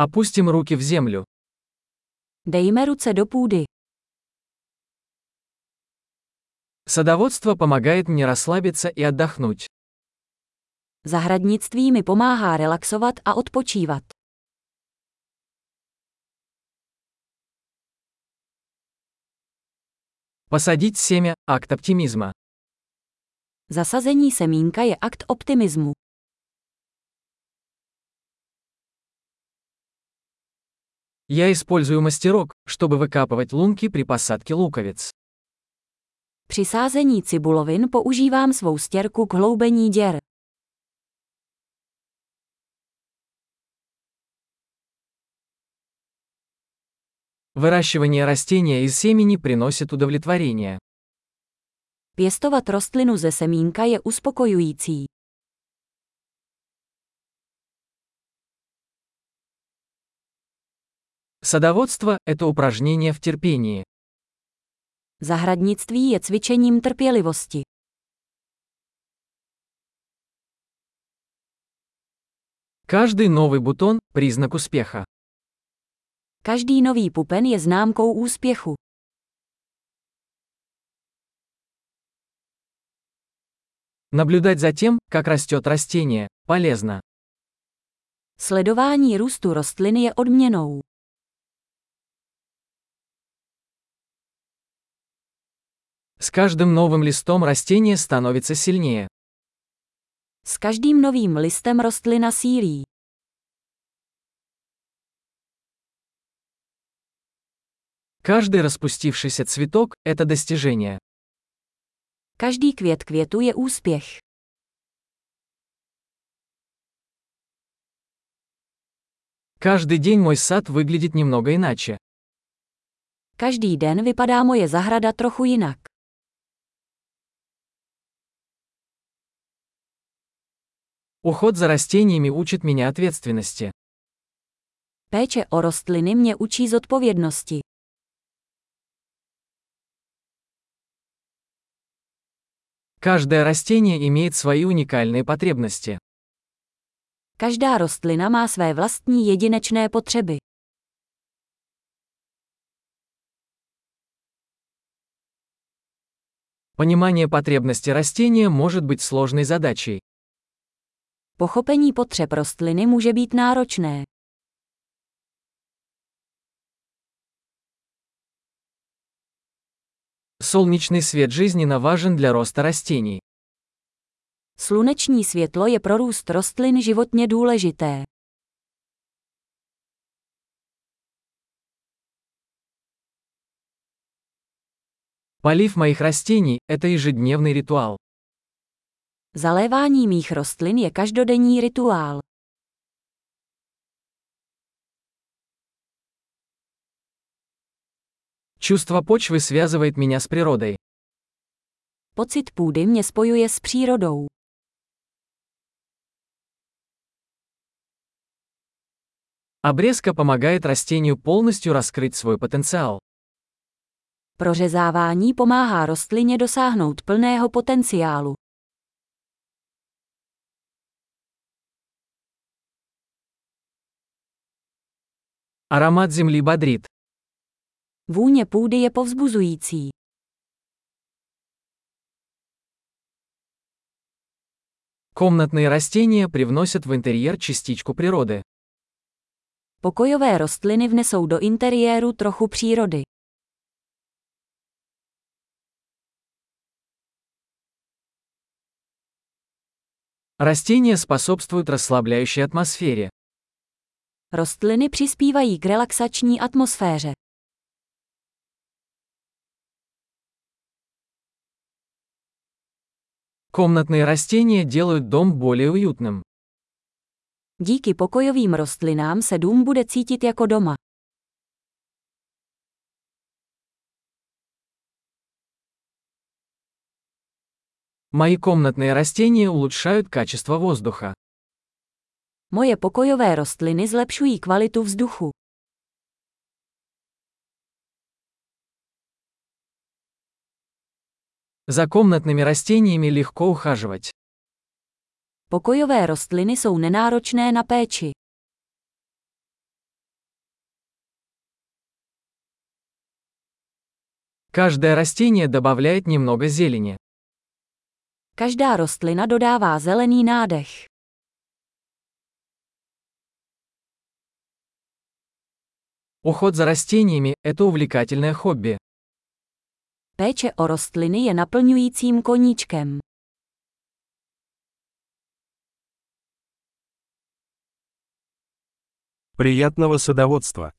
Опустим руки в землю. Dejme ruce do půdy. Садоводство помогает мне расслабиться и отдохнуть. Zahradnictví mi pomáhá relaxovat a odpočívat. Посадить семя – акт оптимизма. Zasazení semínka je akt optimismu. Я использую мастерок, чтобы выкапывать лунки при посадке луковиц. Při sázení cibulovin používám svou stěrku k hloubení děr. Выращивание растения из семени приносит удовлетворение. Pěstovat rostlinu ze semínka je uspokojující. Садоводство – это упражнение в терпении. Zahradnictví je cvičením trpělivosti. Каждый новый бутон – признак успеха. Každý nový pupen je známkou úspěchu. Наблюдать за тем, как растет растение, полезно. Sledování růstu rostliny je odměnou. С каждым новым листом растение становится сильнее. S každým novým listem rostlina sílí. Каждый распустившийся цветок – это достижение. Každý květ květu je úspěch. Каждый день мой сад выглядит немного иначе. Každý den vypadá moje zahrada trochu jinak. Уход за растениями учит меня ответственности. Péče o rostliny mě učí zodpovědnosti. Каждое растение имеет свои уникальные потребности. Každá rostlina má své vlastní jedinečné potřeby. Понимание потребности растения может быть сложной задачей. Pochopení potřeb rostliny může být náročné. Солнечный свет жизненно важен для роста растений. Sluneční světlo je pro růst rostlin životně důležité. Полив моих растений – это ежедневный ритуал. Zalévání mých rostlin je každodenní rituál. Чувство почвы связывает меня с природой. Pocit půdy mě spojuje s přírodou. Обрезка помогает растению полностью раскрыть свой потенциал. Prořezávání pomáhá rostlině dosáhnout plného potenciálu. Аромат земли бодрит. Vůně půdy je povzbuzující. Комнатные растения привносят в интерьер частичку природы. Pokojové rostliny vnesou do interiéru trochu přírody. Растения способствуют расслабляющей атмосфере. Rostliny přispívají k relaxační atmosféře. Комнатные растения делают дом более уютным. Díky pokojovým rostlinám se dům bude cítit jako doma. Мои комнатные растения улучшают качество воздуха. Moje pokojové rostliny zlepšují kvalitu vzduchu. Za komnatnými растениями lehko ухаживать. Pokojové rostliny jsou nenáročné na péči. Každé rostlině добавляет немного zeleně. Každá rostlina dodává zelený nádech. Уход за растениями – это увлекательное хобби. Péče o rostliny je naplňujícím koníčkem. Приятного садоводства!